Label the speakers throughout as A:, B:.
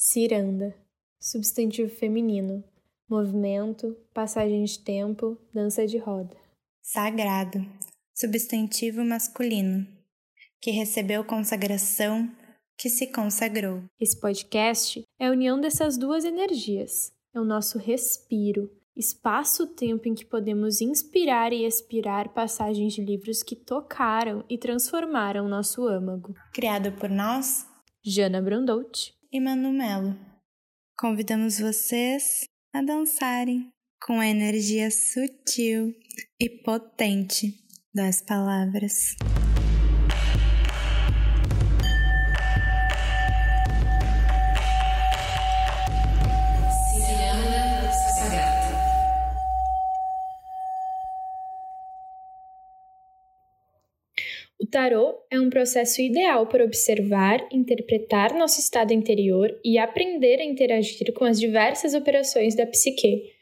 A: Ciranda, substantivo feminino, movimento, passagem de tempo, dança de roda.
B: Sagrado, substantivo masculino, que recebeu consagração, que se consagrou.
A: Esse podcast é a união dessas duas energias. É o nosso respiro, espaço-tempo em que podemos inspirar e expirar passagens de livros que tocaram e transformaram nosso âmago.
B: Criado por nós,
A: Jana Brandout
B: e Manu Melo. Convidamos vocês a dançarem com a energia sutil e potente das palavras.
A: Tarô é um processo ideal para observar, interpretar nosso estado interior e aprender a interagir com as diversas operações da psique.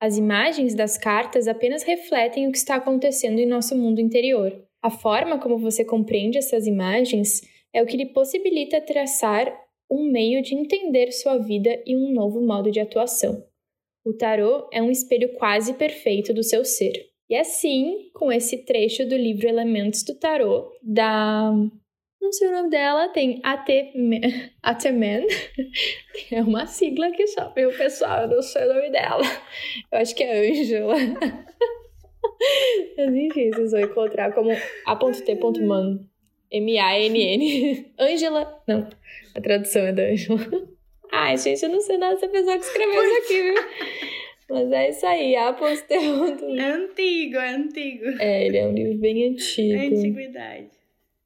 A: As imagens das cartas apenas refletem o que está acontecendo em nosso mundo interior. A forma como você compreende essas imagens é o que lhe possibilita traçar um meio de entender sua vida e um novo modo de atuação. O tarô é um espelho quase perfeito do seu ser. E assim, com esse trecho do livro Elementos do Tarô, da. Não sei o nome dela, tem Atemen. É uma sigla que só, meu pessoal, eu não sei o nome dela. Eu acho que é Ângela. Mas enfim, vocês vão encontrar como A.T.Man. M-A-N-N. Ângela. Não, a tradução é da Ângela. Ai, gente, eu não sei nada dessa pessoa que escreveu isso aqui, viu? Mas é isso aí, a Posterunto.
B: É antigo, é antigo.
A: É, ele é um livro bem antigo.
B: É antiguidade.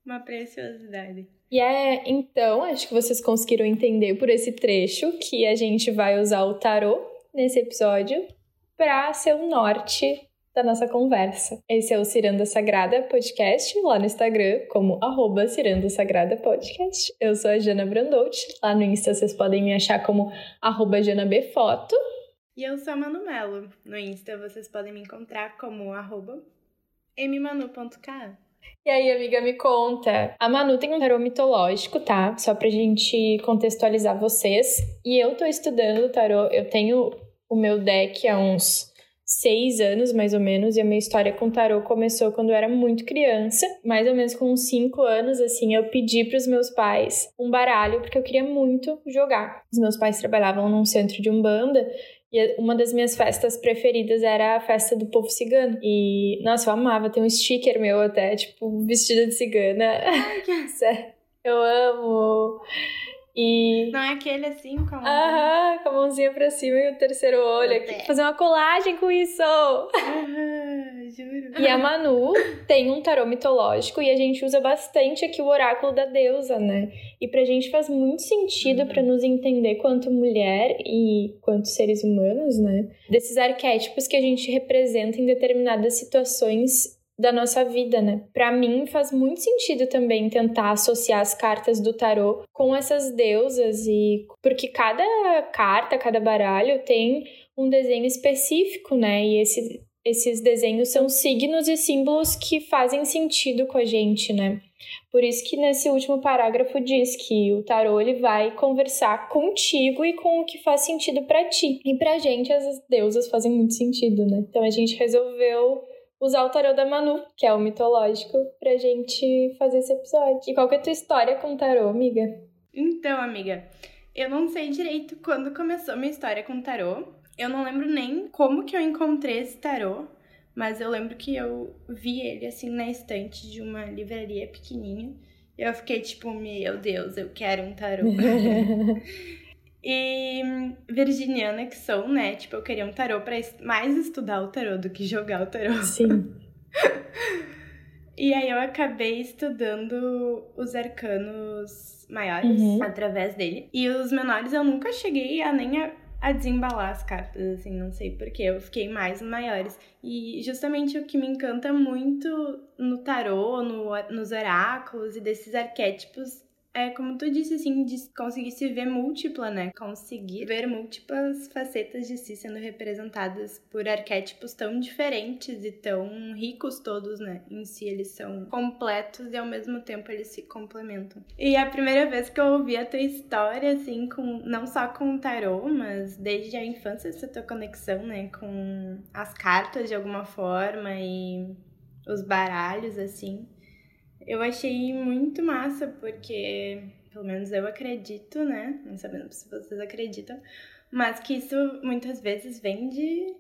B: Uma preciosidade.
A: E é, então, acho que vocês conseguiram entender por esse trecho que a gente vai usar o tarô nesse episódio para ser o norte da nossa conversa. Esse é o Ciranda Sagrada Podcast, lá no Instagram, como arroba Ciranda Sagrada Podcast. Eu sou a Jana Brandout. Lá no Insta vocês podem me achar como arroba JanaBFoto.
B: E eu sou a Manu Melo. No Insta vocês podem me encontrar como arroba mmanu.k.
A: E aí, amiga, me conta. A Manu tem um tarô mitológico, tá? Só pra gente contextualizar vocês. E eu tô estudando tarô, eu tenho o meu deck há uns seis anos, mais ou menos, e a minha história com tarô começou quando eu era muito criança, mais ou menos com uns cinco anos, assim, eu pedi para os meus pais um baralho, porque eu queria muito jogar. Os meus pais trabalhavam num centro de umbanda, e uma das minhas festas preferidas era a festa do povo cigano. E, nossa, eu amava. Tem um sticker meu até, tipo, vestida de cigana. Sério. Eu amo. E...
B: Não é aquele assim, com a
A: mãozinha? Aham, com a mãozinha pra cima e o terceiro olho. Aqui, fazer uma colagem com isso!
B: Aham, juro.
A: E a Manu tem um tarô mitológico e a gente usa bastante aqui o oráculo da deusa, né? E pra gente faz muito sentido uhum. para nos entender quanto mulher e quanto seres humanos, né? Desses arquétipos que a gente representa em determinadas situações da nossa vida, né? Para mim faz muito sentido também tentar associar as cartas do tarô com essas deusas e porque cada carta, cada baralho tem um desenho específico, né? E esse, esses desenhos são signos e símbolos que fazem sentido com a gente, né? Por isso que nesse último parágrafo diz que o tarô ele vai conversar contigo e com o que faz sentido para ti. E pra gente as deusas fazem muito sentido, né? Então a gente resolveu usar o tarô da Manu, que é o mitológico, pra gente fazer esse episódio. E qual que é a tua história com o tarô, amiga?
B: Então, amiga, eu não sei direito quando começou minha história com o tarô. Eu não lembro nem como que eu encontrei esse tarô, mas eu lembro que eu vi ele assim na estante de uma livraria pequenininha. Eu fiquei tipo, meu Deus, eu quero um tarô. E virginiana que sou, né? Tipo, eu queria um tarô pra mais estudar o tarô do que jogar o tarô.
A: Sim.
B: e aí eu acabei estudando os arcanos maiores uhum. através dele. E os menores eu nunca cheguei a nem a, a desembalar as cartas, assim, não sei porquê. Eu fiquei mais maiores. E justamente o que me encanta muito no tarô, no, nos oráculos e desses arquétipos é como tu disse, assim, de conseguir se ver múltipla, né? Conseguir ver múltiplas facetas de si sendo representadas por arquétipos tão diferentes e tão ricos todos, né? Em si, eles são completos e ao mesmo tempo eles se complementam. E a primeira vez que eu ouvi a tua história, assim, com não só com o tarô, mas desde a infância, essa tua conexão, né? Com as cartas de alguma forma e os baralhos, assim eu achei muito massa, porque, pelo menos eu acredito, né? Não sabendo se vocês acreditam, mas que isso muitas vezes vem de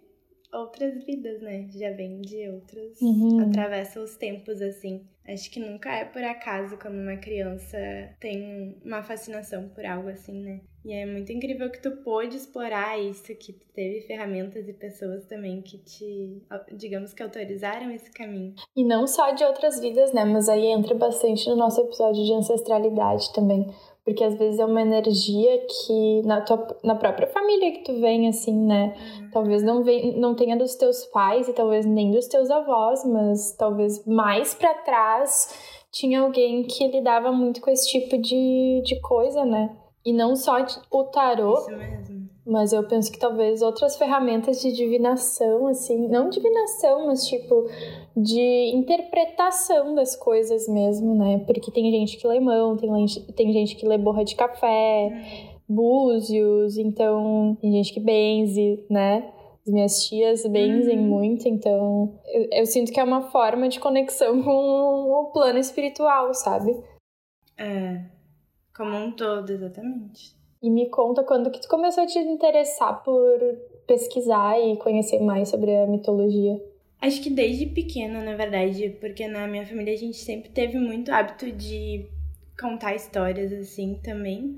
B: outras vidas, né? Já vem de outros. Uhum. Atravessa os tempos, assim. Acho que nunca é por acaso quando uma criança tem uma fascinação por algo assim, né? E é muito incrível que tu pôde explorar isso, que tu teve ferramentas e pessoas também que te, digamos que autorizaram esse caminho.
A: E não só de outras vidas, né? Mas aí entra bastante no nosso episódio de ancestralidade também. Porque às vezes é uma energia que na, tua, na própria família que tu vem, assim, né? Uhum. Talvez não, vem, não tenha dos teus pais e talvez nem dos teus avós, mas talvez mais para trás tinha alguém que lidava muito com esse tipo de, de coisa, né? E não só o tarô.
B: Isso mesmo.
A: Mas eu penso que talvez outras ferramentas de divinação, assim, não divinação, mas tipo de interpretação das coisas mesmo, né? Porque tem gente que lê mão, tem, tem gente que lê borra de café, búzios, então tem gente que benze, né? As minhas tias benzem uhum. muito, então eu, eu sinto que é uma forma de conexão com o plano espiritual, sabe?
B: É, como um todo, exatamente.
A: E me conta quando que tu começou a te interessar por pesquisar e conhecer mais sobre a mitologia.
B: Acho que desde pequena, na verdade, porque na minha família a gente sempre teve muito hábito de contar histórias assim também.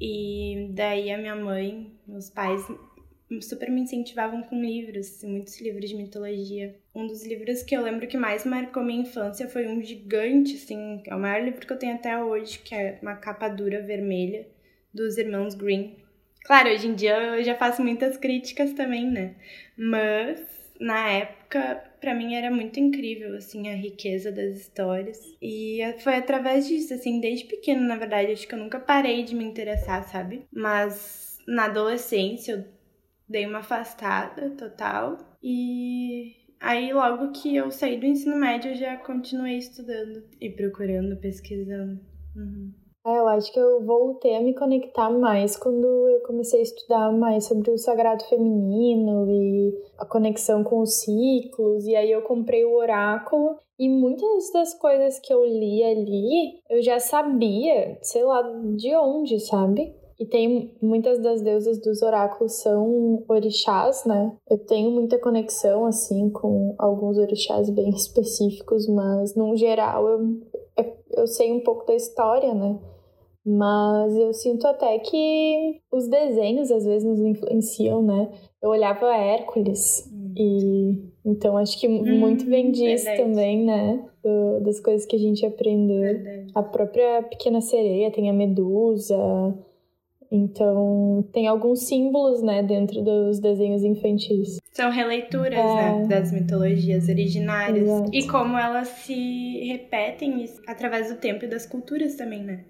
B: E daí a minha mãe, meus pais super me incentivavam com livros, muitos livros de mitologia. Um dos livros que eu lembro que mais marcou minha infância foi um gigante, assim, é o maior livro que eu tenho até hoje, que é uma capa dura vermelha, dos irmãos Green. Claro, hoje em dia eu já faço muitas críticas também, né? Mas na época, para mim era muito incrível assim a riqueza das histórias. E foi através disso, assim, desde pequeno, na verdade, acho que eu nunca parei de me interessar, sabe? Mas na adolescência eu dei uma afastada total e aí logo que eu saí do ensino médio eu já continuei estudando e procurando, pesquisando. Uhum.
A: É, eu acho que eu voltei a me conectar mais quando eu comecei a estudar mais sobre o sagrado feminino e a conexão com os ciclos. E aí eu comprei o oráculo e muitas das coisas que eu li ali eu já sabia, sei lá de onde, sabe? E tem muitas das deusas dos oráculos são orixás, né? Eu tenho muita conexão, assim, com alguns orixás bem específicos, mas, no geral, eu, eu sei um pouco da história, né? Mas eu sinto até que os desenhos às vezes nos influenciam, né? Eu olhava Hércules hum. e então acho que hum, muito vem disso verdade. também, né? Do, das coisas que a gente aprendeu. Verdade. A própria Pequena Sereia tem a Medusa, então, tem alguns símbolos, né, dentro dos desenhos infantis.
B: São releituras, é... né, das mitologias originárias. Exato. E como elas se repetem através do tempo e das culturas também, né?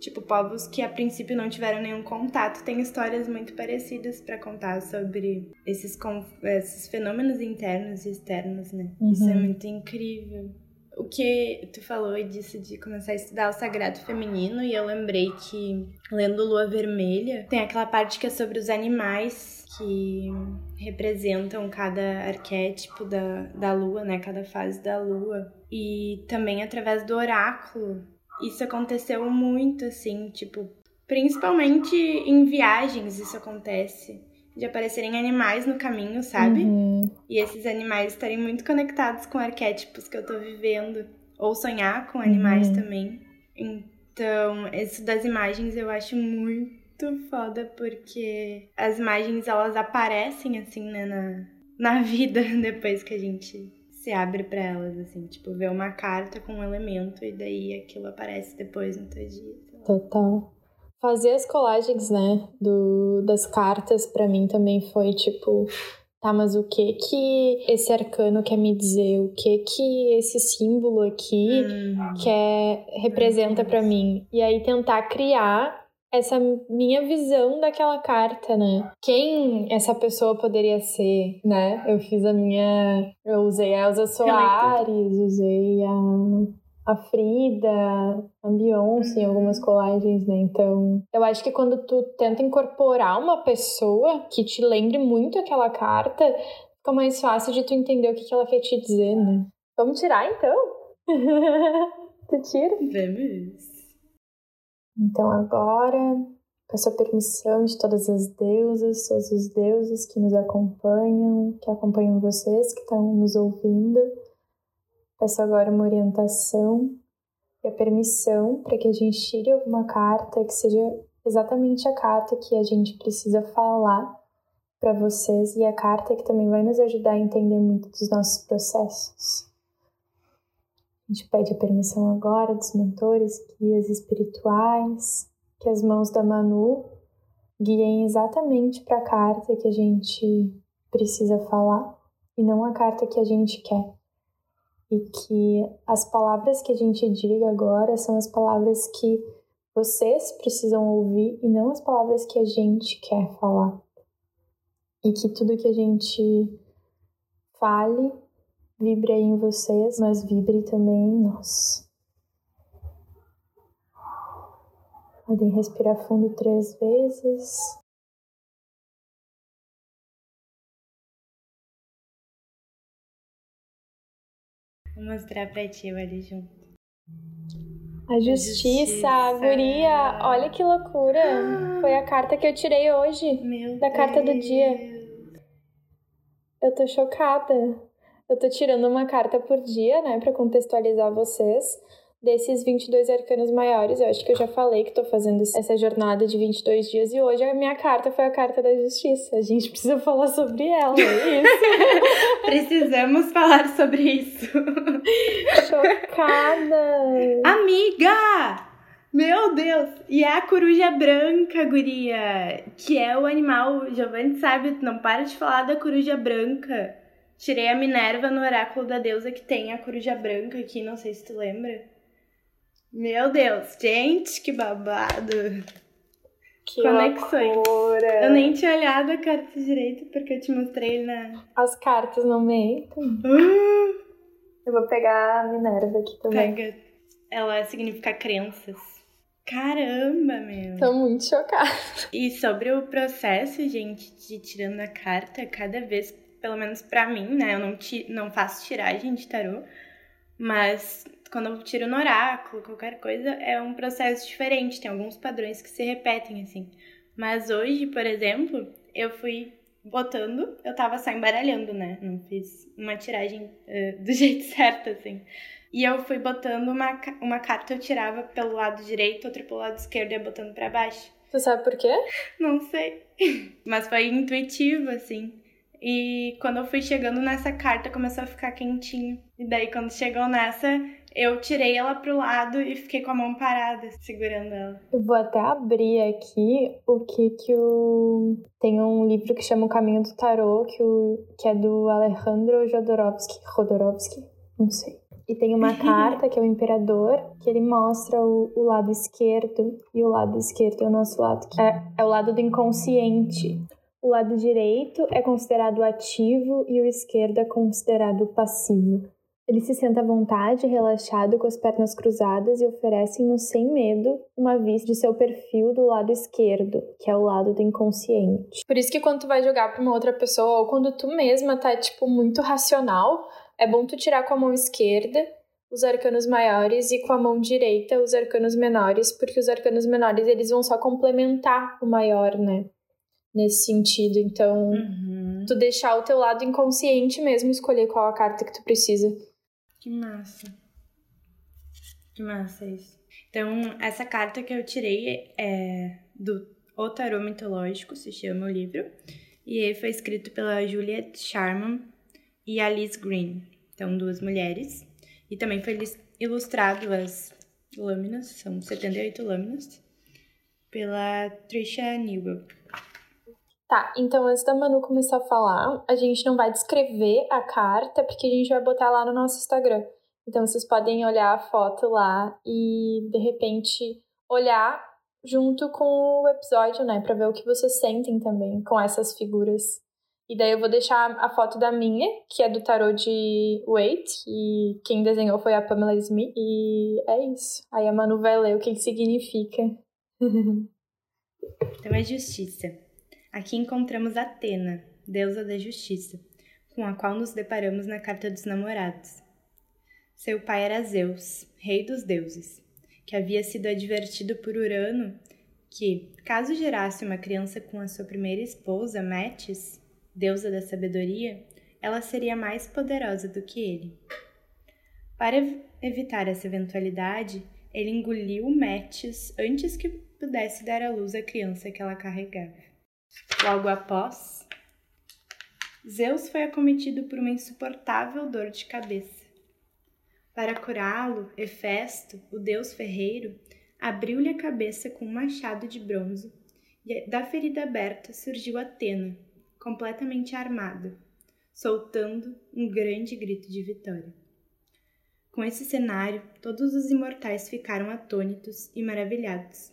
B: Tipo, povos que a princípio não tiveram nenhum contato têm histórias muito parecidas para contar sobre esses, esses fenômenos internos e externos, né? Uhum. Isso é muito incrível o que tu falou disso de começar a estudar o sagrado feminino, e eu lembrei que, lendo Lua Vermelha, tem aquela parte que é sobre os animais que representam cada arquétipo da, da lua, né? Cada fase da lua. E também através do oráculo. Isso aconteceu muito, assim, tipo, principalmente em viagens isso acontece de aparecerem animais no caminho, sabe? Uhum. E esses animais estarem muito conectados com arquétipos que eu tô vivendo. Ou sonhar com animais uhum. também. Então, isso das imagens eu acho muito foda, porque as imagens elas aparecem assim, né, na, na vida depois que a gente se abre para elas, assim, tipo, ver uma carta com um elemento e daí aquilo aparece depois no teu dia.
A: Total. Fazer as colagens, né, do, das cartas para mim também foi tipo Tá, mas o que que esse arcano quer me dizer? O que que esse símbolo aqui hum. quer representa para mim? E aí tentar criar essa minha visão daquela carta, né? Quem essa pessoa poderia ser, né? Eu fiz a minha. Eu usei a Elza Soares, usei a, a Frida, a Beyoncé em uhum. algumas colagens, né? Então, eu acho que quando tu tenta incorporar uma pessoa que te lembre muito aquela carta, fica mais fácil de tu entender o que, que ela quer te dizer, né? Vamos tirar então? tu tira?
B: Vamos.
A: Então agora, peço a permissão de todas as deusas, todos os deuses que nos acompanham, que acompanham vocês, que estão nos ouvindo. Peço agora uma orientação e a permissão para que a gente tire alguma carta que seja exatamente a carta que a gente precisa falar para vocês e a carta que também vai nos ajudar a entender muito dos nossos processos. A gente pede a permissão agora dos mentores, guias espirituais, que as mãos da Manu guiem exatamente para a carta que a gente precisa falar e não a carta que a gente quer. E que as palavras que a gente diga agora são as palavras que vocês precisam ouvir e não as palavras que a gente quer falar. E que tudo que a gente fale vibre aí em vocês, mas vibre também em nós. Podem respirar fundo três vezes.
B: Vou mostrar pra ti ali junto.
A: A justiça, a guria, olha que loucura. Foi a carta que eu tirei hoje.
B: Meu
A: da carta do dia. Eu tô chocada. Eu tô tirando uma carta por dia, né, para contextualizar vocês. Desses 22 arcanos maiores, eu acho que eu já falei que tô fazendo essa jornada de 22 dias e hoje a minha carta foi a carta da justiça. A gente precisa falar sobre ela, é isso.
B: Precisamos falar sobre isso.
A: Chocada!
B: Amiga! Meu Deus! E é a coruja branca, guria, que é o animal. Giovanni sabe, não para de falar da coruja branca. Tirei a Minerva no oráculo da deusa que tem a coruja branca aqui, não sei se tu lembra. Meu Deus, gente, que babado.
A: Que Conexões. Loucura.
B: Eu nem tinha olhado a carta direito porque eu te mostrei na.
A: As cartas não mentem. Uh! Eu vou pegar a Minerva aqui também.
B: Pega. Ela significa crenças. Caramba, meu.
A: Tô muito chocada.
B: E sobre o processo, gente, de tirando a carta, cada vez pelo menos para mim, né? Eu não, ti, não faço tiragem de tarô, mas quando eu tiro no oráculo, qualquer coisa, é um processo diferente. Tem alguns padrões que se repetem, assim. Mas hoje, por exemplo, eu fui botando, eu tava só embaralhando, né? Não fiz uma tiragem uh, do jeito certo, assim. E eu fui botando uma, uma carta, eu tirava pelo lado direito, outra pelo lado esquerdo e ia botando para baixo.
A: Você sabe por quê?
B: Não sei. Mas foi intuitivo, assim. E quando eu fui chegando nessa carta, começou a ficar quentinho. E daí, quando chegou nessa, eu tirei ela pro lado e fiquei com a mão parada, segurando ela.
A: Eu vou até abrir aqui o que que o... Tem um livro que chama O Caminho do Tarô, que, o... que é do Alejandro Jodorowsky. Jodorowsky? Não sei. E tem uma carta, que é o Imperador, que ele mostra o, o, lado esquerdo. E o lado esquerdo é o nosso lado, que é, é o lado do inconsciente. O lado direito é considerado ativo e o esquerdo é considerado passivo. Ele se senta à vontade, relaxado, com as pernas cruzadas e oferecem-nos sem medo uma vista de seu perfil do lado esquerdo, que é o lado do inconsciente. Por isso que quando tu vai jogar para uma outra pessoa ou quando tu mesma tá tipo muito racional, é bom tu tirar com a mão esquerda os arcanos maiores e com a mão direita os arcanos menores, porque os arcanos menores eles vão só complementar o maior, né? Nesse sentido. Então, uhum. tu deixar o teu lado inconsciente mesmo escolher qual a carta que tu precisa.
B: Que massa. Que massa isso. Então, essa carta que eu tirei é do O Tarô Mitológico, se chama o livro. E foi escrito pela Juliet Sharman e Alice Green. Então, duas mulheres. E também foi ilustrado as lâminas, são 78 lâminas, pela Trisha Newell.
A: Tá, então antes da Manu começar a falar, a gente não vai descrever a carta, porque a gente vai botar lá no nosso Instagram. Então vocês podem olhar a foto lá e de repente olhar junto com o episódio, né, para ver o que vocês sentem também com essas figuras. E daí eu vou deixar a foto da minha, que é do tarô de Wait, e quem desenhou foi a Pamela Smith. E é isso. Aí a Manu vai ler o que, que significa.
B: então é justiça. Aqui encontramos Atena, deusa da justiça, com a qual nos deparamos na Carta dos Namorados. Seu pai era Zeus, rei dos deuses, que havia sido advertido por Urano que, caso gerasse uma criança com a sua primeira esposa, Metis, deusa da sabedoria, ela seria mais poderosa do que ele. Para evitar essa eventualidade, ele engoliu Metis antes que pudesse dar à luz a criança que ela carregava. Logo após, Zeus foi acometido por uma insuportável dor de cabeça. Para curá-lo, Hefesto, o deus ferreiro, abriu-lhe a cabeça com um machado de bronze, e da ferida aberta surgiu Atena, completamente armada, soltando um grande grito de vitória. Com esse cenário, todos os imortais ficaram atônitos e maravilhados.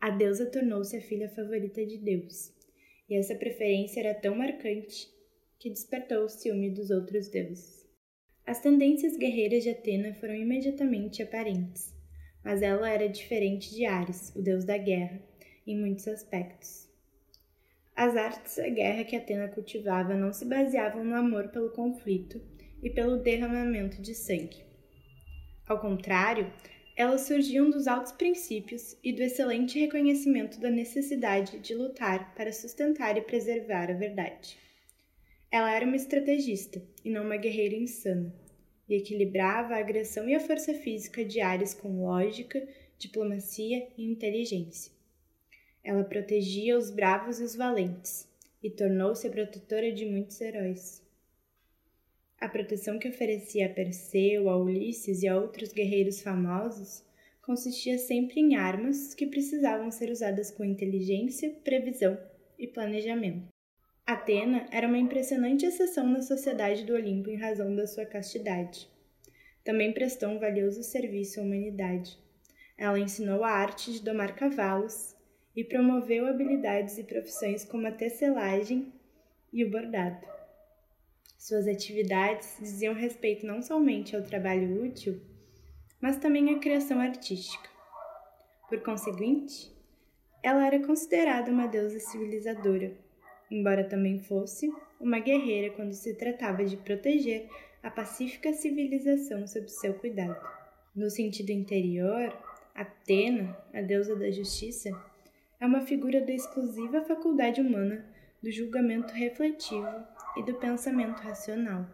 B: A deusa tornou-se a filha favorita de Deus, e essa preferência era tão marcante que despertou o ciúme dos outros deuses. As tendências guerreiras de Atena foram imediatamente aparentes, mas ela era diferente de Ares, o deus da guerra, em muitos aspectos. As artes da guerra que Atena cultivava não se baseavam no amor pelo conflito e pelo derramamento de sangue. Ao contrário, elas surgiam dos altos princípios e do excelente reconhecimento da necessidade de lutar para sustentar e preservar a verdade. Ela era uma estrategista e não uma guerreira insana, e equilibrava a agressão e a força física de Ares com lógica, diplomacia e inteligência. Ela protegia os bravos e os valentes, e tornou-se a protetora de muitos heróis. A proteção que oferecia a Perseu, a Ulisses e a outros guerreiros famosos consistia sempre em armas que precisavam ser usadas com inteligência, previsão e planejamento. Atena era uma impressionante exceção na sociedade do Olimpo em razão da sua castidade. Também prestou um valioso serviço à humanidade. Ela ensinou a arte de domar cavalos, e promoveu habilidades e profissões como a tecelagem e o bordado. Suas atividades diziam respeito não somente ao trabalho útil, mas também à criação artística. Por conseguinte, ela era considerada uma deusa civilizadora, embora também fosse uma guerreira quando se tratava de proteger a pacífica civilização sob seu cuidado. No sentido interior, Atena, a deusa da justiça, é uma figura da exclusiva faculdade humana do julgamento refletivo e do pensamento racional.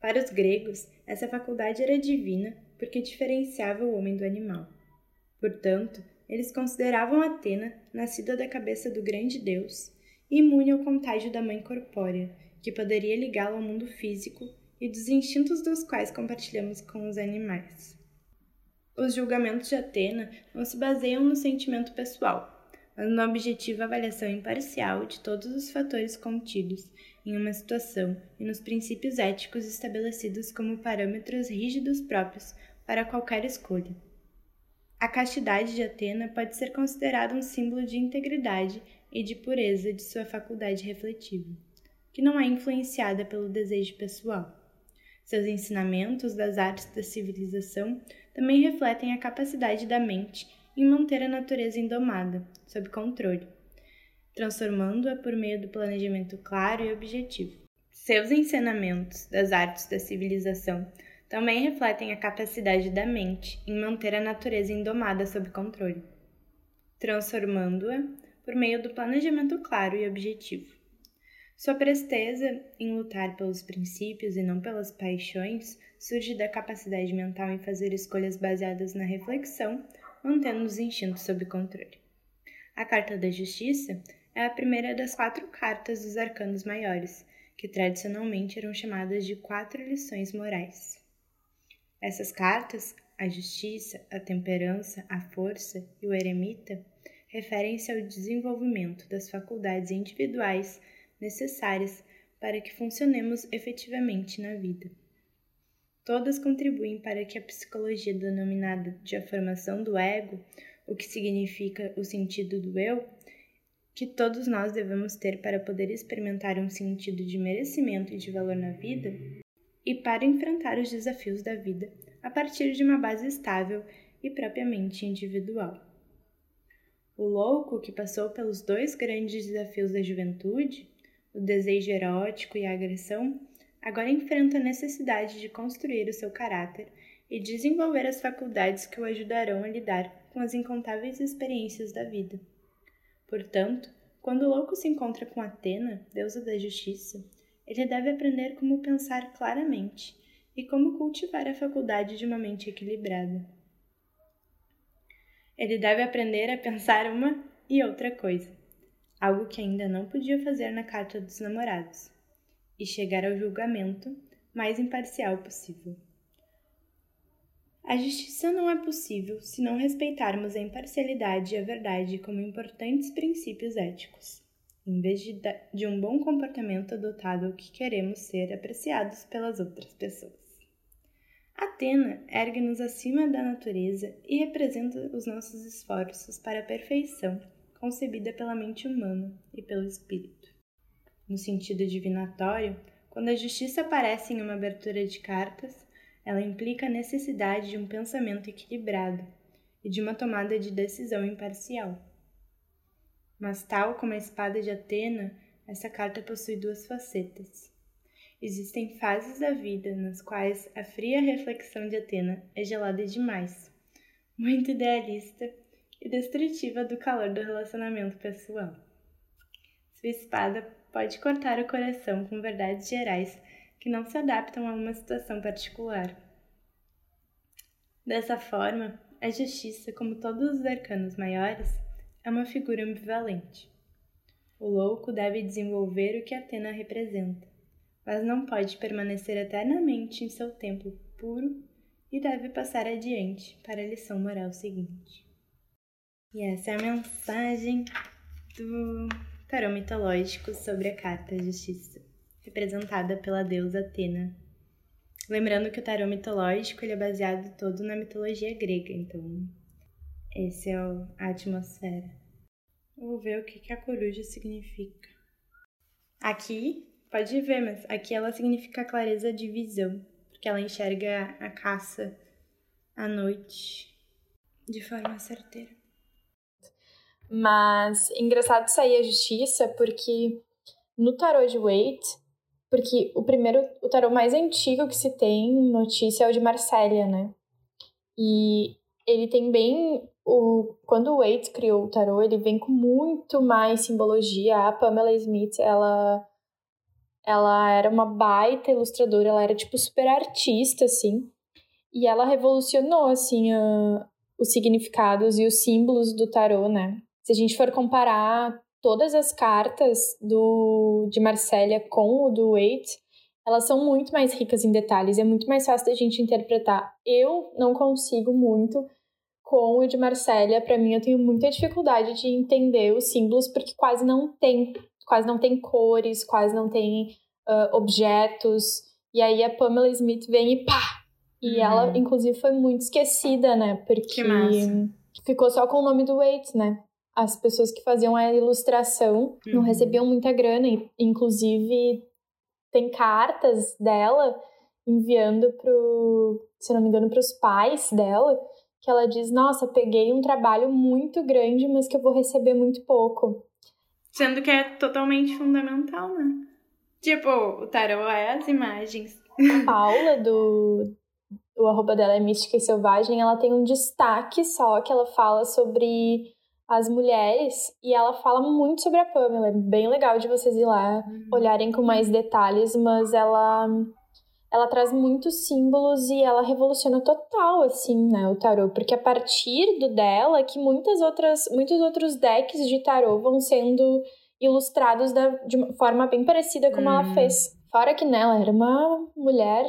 B: Para os gregos, essa faculdade era divina porque diferenciava o homem do animal. Portanto, eles consideravam Atena nascida da cabeça do grande deus imune ao contágio da mãe corpórea, que poderia ligá-lo ao mundo físico e dos instintos dos quais compartilhamos com os animais. Os julgamentos de Atena não se baseiam no sentimento pessoal, mas no objetivo avaliação imparcial de todos os fatores contidos em uma situação e nos princípios éticos estabelecidos como parâmetros rígidos próprios para qualquer escolha. A castidade de Atena pode ser considerada um símbolo de integridade e de pureza de sua faculdade refletiva, que não é influenciada pelo desejo pessoal. Seus ensinamentos das artes da civilização também refletem a capacidade da mente em manter a natureza indomada, sob controle, transformando-a por meio do planejamento claro e objetivo. Seus ensinamentos das artes da civilização também refletem a capacidade da mente em manter a natureza indomada sob controle, transformando-a por meio do planejamento claro e objetivo. Sua presteza em lutar pelos princípios e não pelas paixões surge da capacidade mental em fazer escolhas baseadas na reflexão mantendo os instintos sob controle. A Carta da Justiça é a primeira das quatro cartas dos arcanos maiores, que tradicionalmente eram chamadas de quatro lições morais. Essas cartas, a justiça, a temperança, a força e o eremita, referem-se ao desenvolvimento das faculdades individuais necessárias para que funcionemos efetivamente na vida. Todas contribuem para que a psicologia denominada de a formação do ego, o que significa o sentido do eu, que todos nós devemos ter para poder experimentar um sentido de merecimento e de valor na vida, e para enfrentar os desafios da vida a partir de uma base estável e propriamente individual. O louco que passou pelos dois grandes desafios da juventude, o desejo erótico e a agressão, agora enfrenta a necessidade de construir o seu caráter e desenvolver as faculdades que o ajudarão a lidar com as incontáveis experiências da vida. Portanto, quando o louco se encontra com Atena, deusa da justiça, ele deve aprender como pensar claramente e como cultivar a faculdade de uma mente equilibrada. Ele deve aprender a pensar uma e outra coisa, algo que ainda não podia fazer na carta dos namorados, e chegar ao julgamento mais imparcial possível. A justiça não é possível se não respeitarmos a imparcialidade e a verdade como importantes princípios éticos, em vez de, de um bom comportamento adotado ao que queremos ser apreciados pelas outras pessoas. Atena ergue-nos acima da natureza e representa os nossos esforços para a perfeição concebida pela mente humana e pelo espírito. No sentido divinatório, quando a justiça aparece em uma abertura de cartas, ela implica a necessidade de um pensamento equilibrado e de uma tomada de decisão imparcial. Mas, tal como a espada de Atena, essa carta possui duas facetas. Existem fases da vida nas quais a fria reflexão de Atena é gelada demais, muito idealista e destrutiva do calor do relacionamento pessoal. Sua espada pode cortar o coração com verdades gerais que não se adaptam a uma situação particular. Dessa forma, a justiça, como todos os arcanos maiores, é uma figura ambivalente. O louco deve desenvolver o que Atena representa, mas não pode permanecer eternamente em seu templo puro e deve passar adiante para a lição moral seguinte. E essa é a mensagem do tarô mitológico sobre a carta Justiça, representada pela deusa Atena. Lembrando que o tarô mitológico ele é baseado todo na mitologia grega, então esse é a atmosfera. Vou ver o que, que a coruja significa. Aqui Pode ver, mas aqui ela significa clareza de visão, porque ela enxerga a caça à noite de forma certeira.
A: Mas engraçado sair a justiça, porque no tarô de Waite, porque o primeiro, o tarô mais antigo que se tem notícia é o de Marsella, né? E ele tem bem o quando o Waite criou o tarô, ele vem com muito mais simbologia. A Pamela Smith, ela ela era uma baita ilustradora, ela era tipo super artista, assim. E ela revolucionou, assim, a, os significados e os símbolos do tarô, né? Se a gente for comparar todas as cartas do de Marcélia com o do Waite, elas são muito mais ricas em detalhes, é muito mais fácil da gente interpretar. Eu não consigo muito com o de Marcélia, para mim eu tenho muita dificuldade de entender os símbolos porque quase não tem quase não tem cores, quase não tem uh, objetos. E aí a Pamela Smith vem e pá! E uhum. ela, inclusive, foi muito esquecida, né? Porque ficou só com o nome do Waite, né? As pessoas que faziam a ilustração uhum. não recebiam muita grana. Inclusive, tem cartas dela enviando pro, se não me engano, para os pais dela, que ela diz: Nossa, peguei um trabalho muito grande, mas que eu vou receber muito pouco.
B: Sendo que é totalmente fundamental, né? Tipo, o tarô é as imagens.
A: A Paula, do. O arroba dela é Mística e Selvagem, ela tem um destaque só que ela fala sobre as mulheres e ela fala muito sobre a Pamela. É bem legal de vocês ir lá uhum. olharem com mais detalhes, mas ela ela traz muitos símbolos e ela revoluciona total assim, né, o tarô, porque a partir do dela que muitas outras muitos outros decks de tarô vão sendo ilustrados da, de uma forma bem parecida como hum. ela fez. Fora que nela né, era uma mulher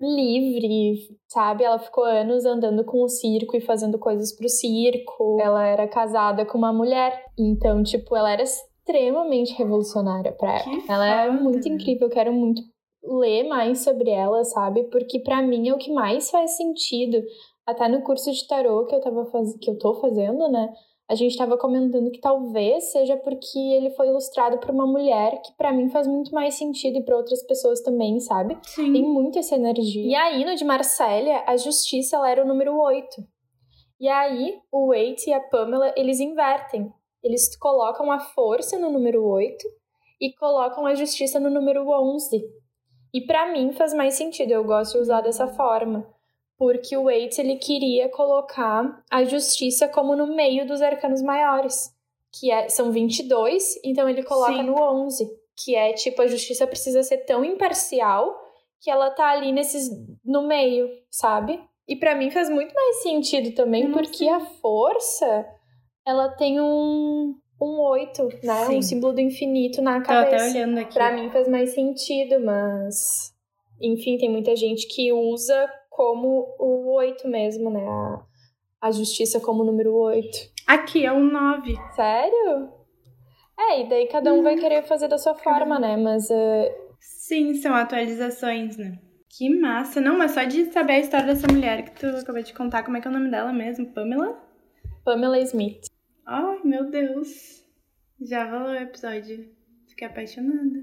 A: livre, sabe? Ela ficou anos andando com o circo e fazendo coisas pro circo. Ela era casada com uma mulher, então, tipo, ela era extremamente revolucionária para ela.
B: Que
A: Ela é muito incrível, eu quero muito ler mais sobre ela, sabe? Porque para mim é o que mais faz sentido. Até no curso de tarô que eu tava faz... que eu tô fazendo, né? A gente tava comentando que talvez seja porque ele foi ilustrado por uma mulher, que para mim faz muito mais sentido e para outras pessoas também, sabe?
B: Sim.
A: Tem muito essa energia. E aí, no de Marsella, a justiça ela era o número 8. E aí, o Waite e a Pamela, eles invertem. Eles colocam a força no número 8 e colocam a justiça no número 11. E pra mim faz mais sentido, eu gosto de usar dessa forma. Porque o Waite, ele queria colocar a justiça como no meio dos arcanos maiores. Que é, são 22, então ele coloca
B: Sim.
A: no 11. Que é, tipo, a justiça precisa ser tão imparcial que ela tá ali nesses no meio, sabe? E pra mim faz muito mais sentido também,
B: não
A: porque
B: sei.
A: a força ela tem um um oito, né?
B: Sim.
A: Um símbolo do infinito na
B: Tô até
A: cabeça.
B: olhando aqui.
A: Pra mim faz mais sentido, mas enfim, tem muita gente que usa como o oito mesmo, né? A, a justiça como número oito.
B: Aqui é um 9.
A: Sério? É, e daí cada um vai querer fazer da sua forma, né? Mas eh,
B: Sim, são atualizações, né? Que massa. Não, mas só de saber a história dessa mulher que tu acabou de contar, como é que é o nome dela mesmo? Pamela?
A: Pamela Smith.
B: Ai, meu Deus. Já rolou o episódio. Fiquei apaixonada.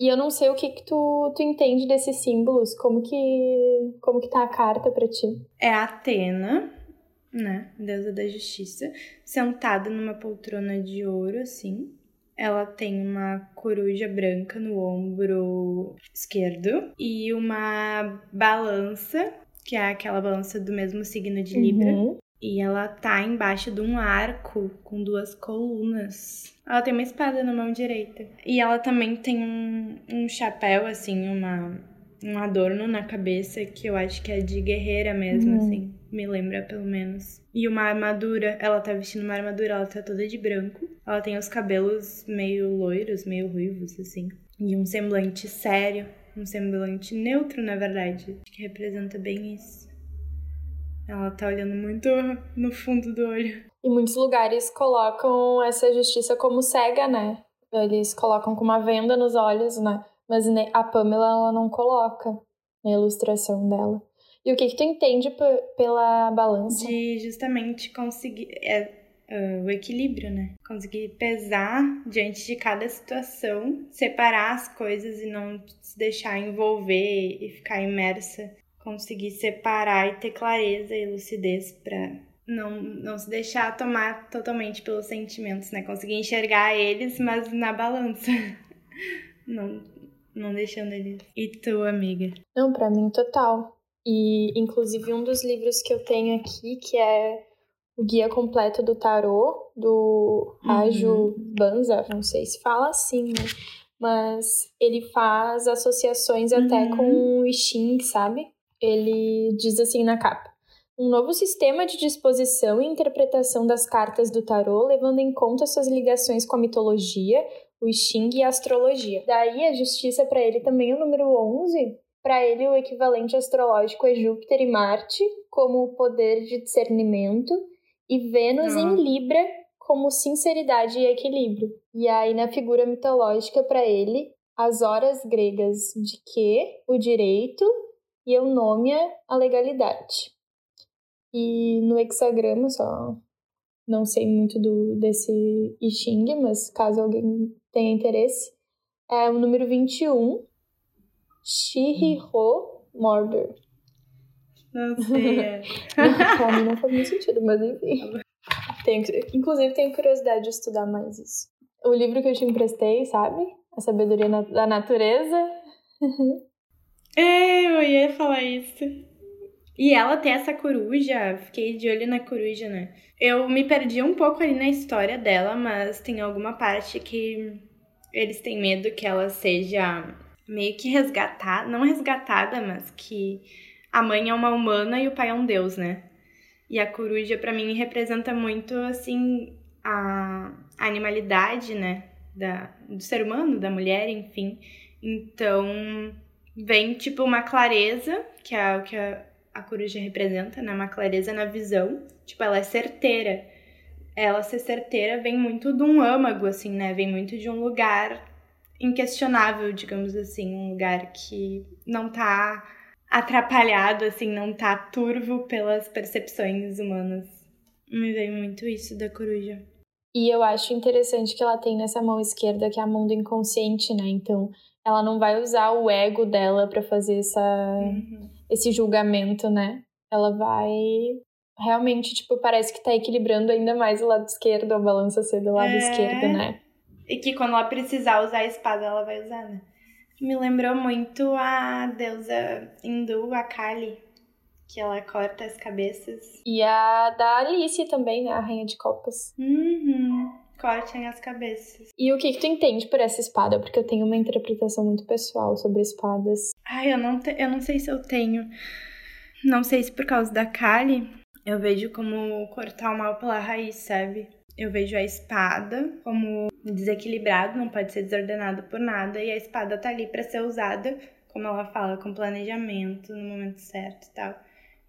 A: E eu não sei o que que tu, tu entende desses símbolos, como que como que tá a carta pra ti?
B: É a Atena, né? Deusa da justiça, sentada numa poltrona de ouro, assim. Ela tem uma coruja branca no ombro esquerdo e uma balança, que é aquela balança do mesmo signo de Libra.
A: Uhum.
B: E ela tá embaixo de um arco com duas colunas. Ela tem uma espada na mão direita. E ela também tem um, um chapéu, assim, uma, um adorno na cabeça que eu acho que é de guerreira mesmo,
A: Uhum.
B: assim. Me lembra, pelo menos. E uma armadura. Ela tá vestindo uma armadura, ela tá toda de branco. Ela tem os cabelos meio loiros, meio ruivos, assim. E um semblante sério. Um semblante neutro, na verdade. Acho que representa bem isso. Ela tá olhando muito no fundo do olho.
A: E muitos lugares colocam essa justiça como cega, né? Eles colocam com uma venda nos olhos, né? Mas a Pamela, ela não coloca na ilustração dela. E o que que tu entende pe- pela balança?
B: De justamente conseguir. É, ah, o equilíbrio, né? Conseguir pesar diante de cada situação, separar as coisas e não se deixar envolver e ficar imersa. Conseguir separar e ter clareza e lucidez pra não, não se deixar tomar totalmente pelos sentimentos, né? Conseguir enxergar eles, mas na balança. Não, não deixando eles. E tu, amiga?
A: Não, pra mim, total. E, inclusive, um dos livros que eu tenho aqui, que é o Guia Completo do Tarô, do Raju Banza, não sei se fala assim, né? Mas ele faz associações até
B: Uhum.
A: com o I Ching, sabe? Ele diz assim na capa. Um novo sistema de disposição e interpretação das cartas do tarô, levando em conta suas ligações com a mitologia, o I Ching e a astrologia. Daí a justiça para ele também é o número 11. Para ele, o equivalente astrológico é Júpiter e Marte, como o poder de discernimento, e Vênus
B: Ah.
A: em Libra, como sinceridade e equilíbrio. E aí, na figura mitológica, para ele, as horas gregas de que, o direito, e eunômia, a legalidade. E no hexagrama, só não sei muito do desse I Ching, mas caso alguém tenha interesse, é o número 21, Shihiro Mordor.
B: Não sei. é.
A: pra mim não faz muito sentido, mas enfim. Tenho, inclusive, tenho curiosidade de estudar mais isso. O livro que eu te emprestei, sabe? A Sabedoria da Natureza.
B: É, eu ia falar isso. E ela tem essa coruja, fiquei de olho na coruja, né? Eu me perdi um pouco ali na história dela, mas tem alguma parte que eles têm medo que ela seja meio que resgatada, não resgatada, mas que a mãe é uma humana e o pai é um deus, né? E a coruja pra mim representa muito assim a animalidade, né, da do ser humano, da mulher, enfim. Então, vem tipo uma clareza, que é o que a, a coruja representa, né? Uma clareza na visão. Tipo, ela é certeira. Ela ser certeira vem muito de um âmago, assim, né? Vem muito de um lugar inquestionável, digamos assim. Um lugar que não tá atrapalhado, assim, não tá turvo pelas percepções humanas. Me veio muito isso da coruja.
A: E eu acho interessante que ela tem nessa mão esquerda, que é a mão do inconsciente, né? Então, ela não vai usar o ego dela para fazer essa, uhum. esse julgamento, né? Ela vai realmente, tipo, parece que tá equilibrando ainda mais o lado esquerdo, a balança ser do lado é... esquerdo, né?
B: E que quando ela precisar usar a espada, ela vai usar, né? Me lembrou muito a deusa hindu, a Kali, que ela corta as cabeças.
A: E a da Alice também, né? A Rainha de Copas.
B: Uhum. Cortem as cabeças.
A: E o que, que tu entende por essa espada? Porque eu tenho uma interpretação muito pessoal sobre espadas.
B: Ai, eu não, te... eu não sei se eu tenho. Não sei se por causa da Kali, eu vejo como cortar o mal pela raiz, sabe? Eu vejo a espada como desequilibrado, não pode ser desordenado por nada, e a espada tá ali para ser usada, como ela fala, com planejamento, no momento certo e tal.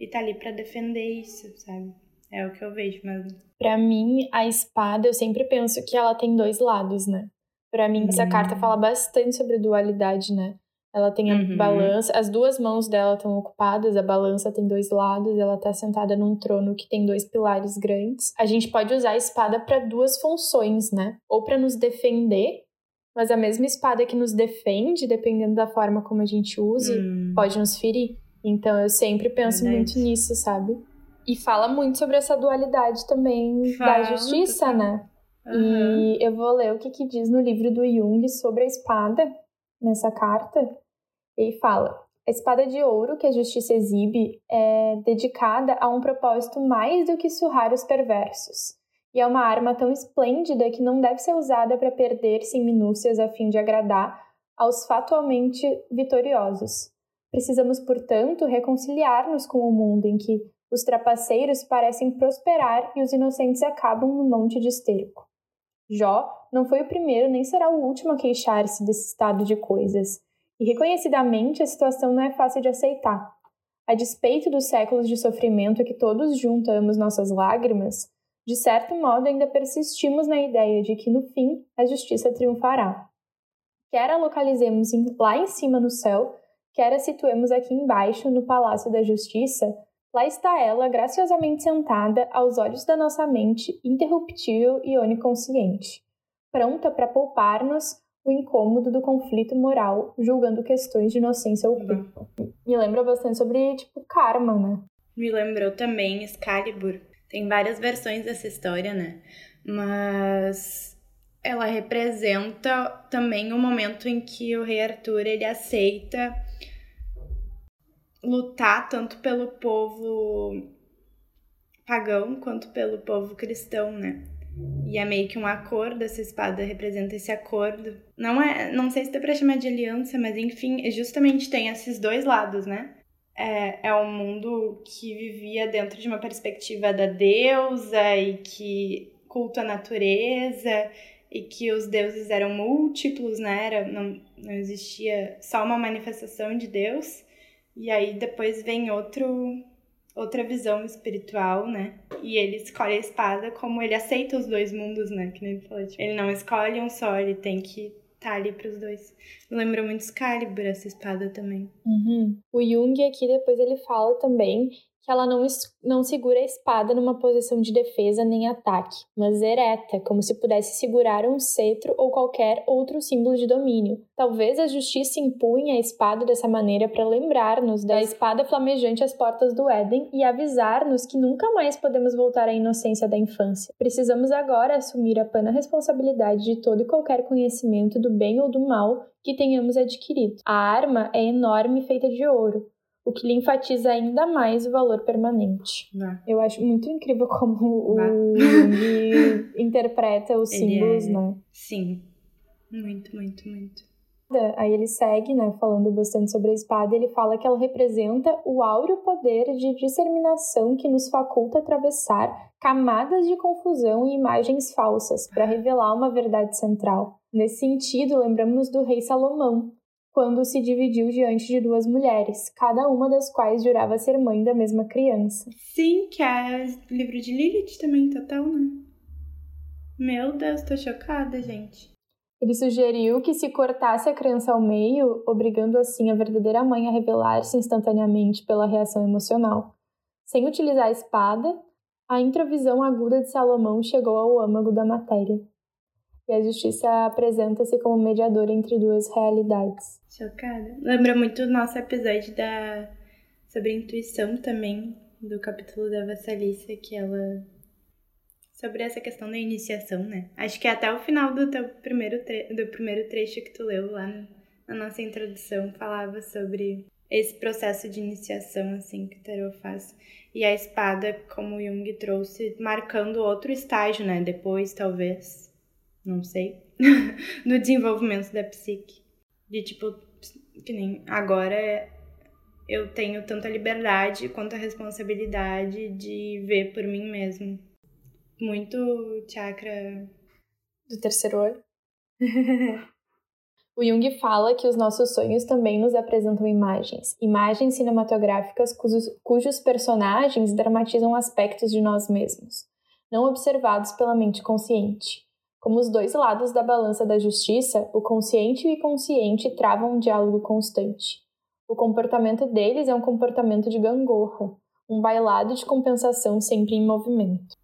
B: E tá ali para defender isso, sabe? É o que eu vejo mesmo.
A: Para mim, a espada, eu sempre penso que ela tem dois lados, né? Para mim, essa carta fala bastante sobre dualidade, né? Ela tem a uhum. balança, as duas mãos dela estão ocupadas, a balança tem dois lados, ela tá sentada num trono que tem dois pilares grandes. A gente pode usar a espada para duas funções, né? Ou para nos defender, mas a mesma espada que nos defende, dependendo da forma como a gente use, uhum. pode nos ferir. Então eu sempre penso Verdade. muito nisso, sabe? E fala muito sobre essa dualidade também fala, da justiça, né? Uhum. E eu vou ler o que, que diz no livro do Jung sobre a espada, nessa carta, ele fala: a espada de ouro que a justiça exibe é dedicada a um propósito mais do que surrar os perversos. E é uma arma tão esplêndida que não deve ser usada para perder-se em minúcias a fim de agradar aos fatualmente vitoriosos. Precisamos, portanto, reconciliar-nos com o mundo em que os trapaceiros parecem prosperar e os inocentes acabam no monte de esterco. Jó não foi o primeiro nem será o último a queixar-se desse estado de coisas, e reconhecidamente a situação não é fácil de aceitar. A despeito dos séculos de sofrimento que todos juntamos nossas lágrimas, de certo modo ainda persistimos na ideia de que no fim a justiça triunfará. Quer a localizemos lá em cima no céu, quer a situemos aqui embaixo no palácio da justiça, Lá está ela, graciosamente sentada, aos olhos da nossa mente, interruptível e oniconsciente, pronta para poupar-nos o incômodo do conflito moral, julgando questões de inocência ou culpa. Me lembra bastante sobre, tipo, karma, né?
B: Me lembrou também Excalibur. Tem várias versões dessa história, né? Mas ela representa também o momento em que o rei Arthur ele aceita lutar tanto pelo povo pagão quanto pelo povo cristão, né? E é meio que um acordo, essa espada representa esse acordo. Não é, não sei se dá pra chamar de aliança, mas enfim, justamente tem esses dois lados, né? É, é um mundo que vivia dentro de uma perspectiva da deusa e que culta a natureza e que os deuses eram múltiplos, né? Era, não, não existia só uma manifestação de Deus. E aí depois vem outro outra visão espiritual, né? E ele escolhe a espada como ele aceita os dois mundos, né? Que nem ele falou. Tipo, ele não escolhe um só, ele tem que estar tá ali pros dois. Lembra muito Excalibur, essa espada também.
A: Uhum. O Jung aqui depois ele fala também que ela não, não segura a espada numa posição de defesa nem ataque, mas ereta, como se pudesse segurar um cetro ou qualquer outro símbolo de domínio. Talvez a justiça impunha a espada dessa maneira para lembrar-nos da espada flamejante às portas do Éden e avisar-nos que nunca mais podemos voltar à inocência da infância. Precisamos agora assumir a plena responsabilidade de todo e qualquer conhecimento do bem ou do mal que tenhamos adquirido. A arma é enorme feita de ouro, o que lhe enfatiza ainda mais o valor permanente. Eu acho muito incrível como o Jung interpreta os ele símbolos, é... né?
B: Sim, muito, muito, muito.
A: Aí ele segue, né, falando bastante sobre a espada, ele fala que ela representa o áureo poder de disseminação que nos faculta atravessar camadas de confusão e imagens falsas para revelar uma verdade central. Nesse sentido, lembramos-nos do rei Salomão, quando se dividiu diante de duas mulheres, cada uma das quais jurava ser mãe da mesma criança.
B: Sim, que é o livro de Lilith também, total, né? Meu Deus, tô chocada, gente.
A: Ele sugeriu que se cortasse a criança ao meio, obrigando assim a verdadeira mãe a revelar-se instantaneamente pela reação emocional. Sem utilizar a espada, a introvisão aguda de Salomão chegou ao âmago da matéria. E a justiça apresenta-se como mediadora entre duas realidades.
B: Chocada. Lembra muito do nosso episódio da... sobre intuição também, do capítulo da Vassalissa, que ela sobre essa questão da iniciação, né? Acho que até o final do teu primeiro, tre do primeiro trecho que tu leu lá na nossa introdução falava sobre esse processo de iniciação, assim, que o Tarot faz. E a espada, como o Jung trouxe, marcando outro estágio, né? Depois, talvez, não sei, no desenvolvimento da psique. De tipo, que nem agora eu tenho tanta liberdade quanto a responsabilidade de ver por mim mesmo muito chakra
A: do terceiro olho. o Jung fala que os nossos sonhos também nos apresentam imagens, imagens cinematográficas cujos, cujos personagens dramatizam aspectos de nós mesmos, não observados pela mente consciente. Como os dois lados da balança da justiça, o consciente e o inconsciente travam um diálogo constante. O comportamento deles é um comportamento de gangorra, um bailado de compensação sempre em movimento.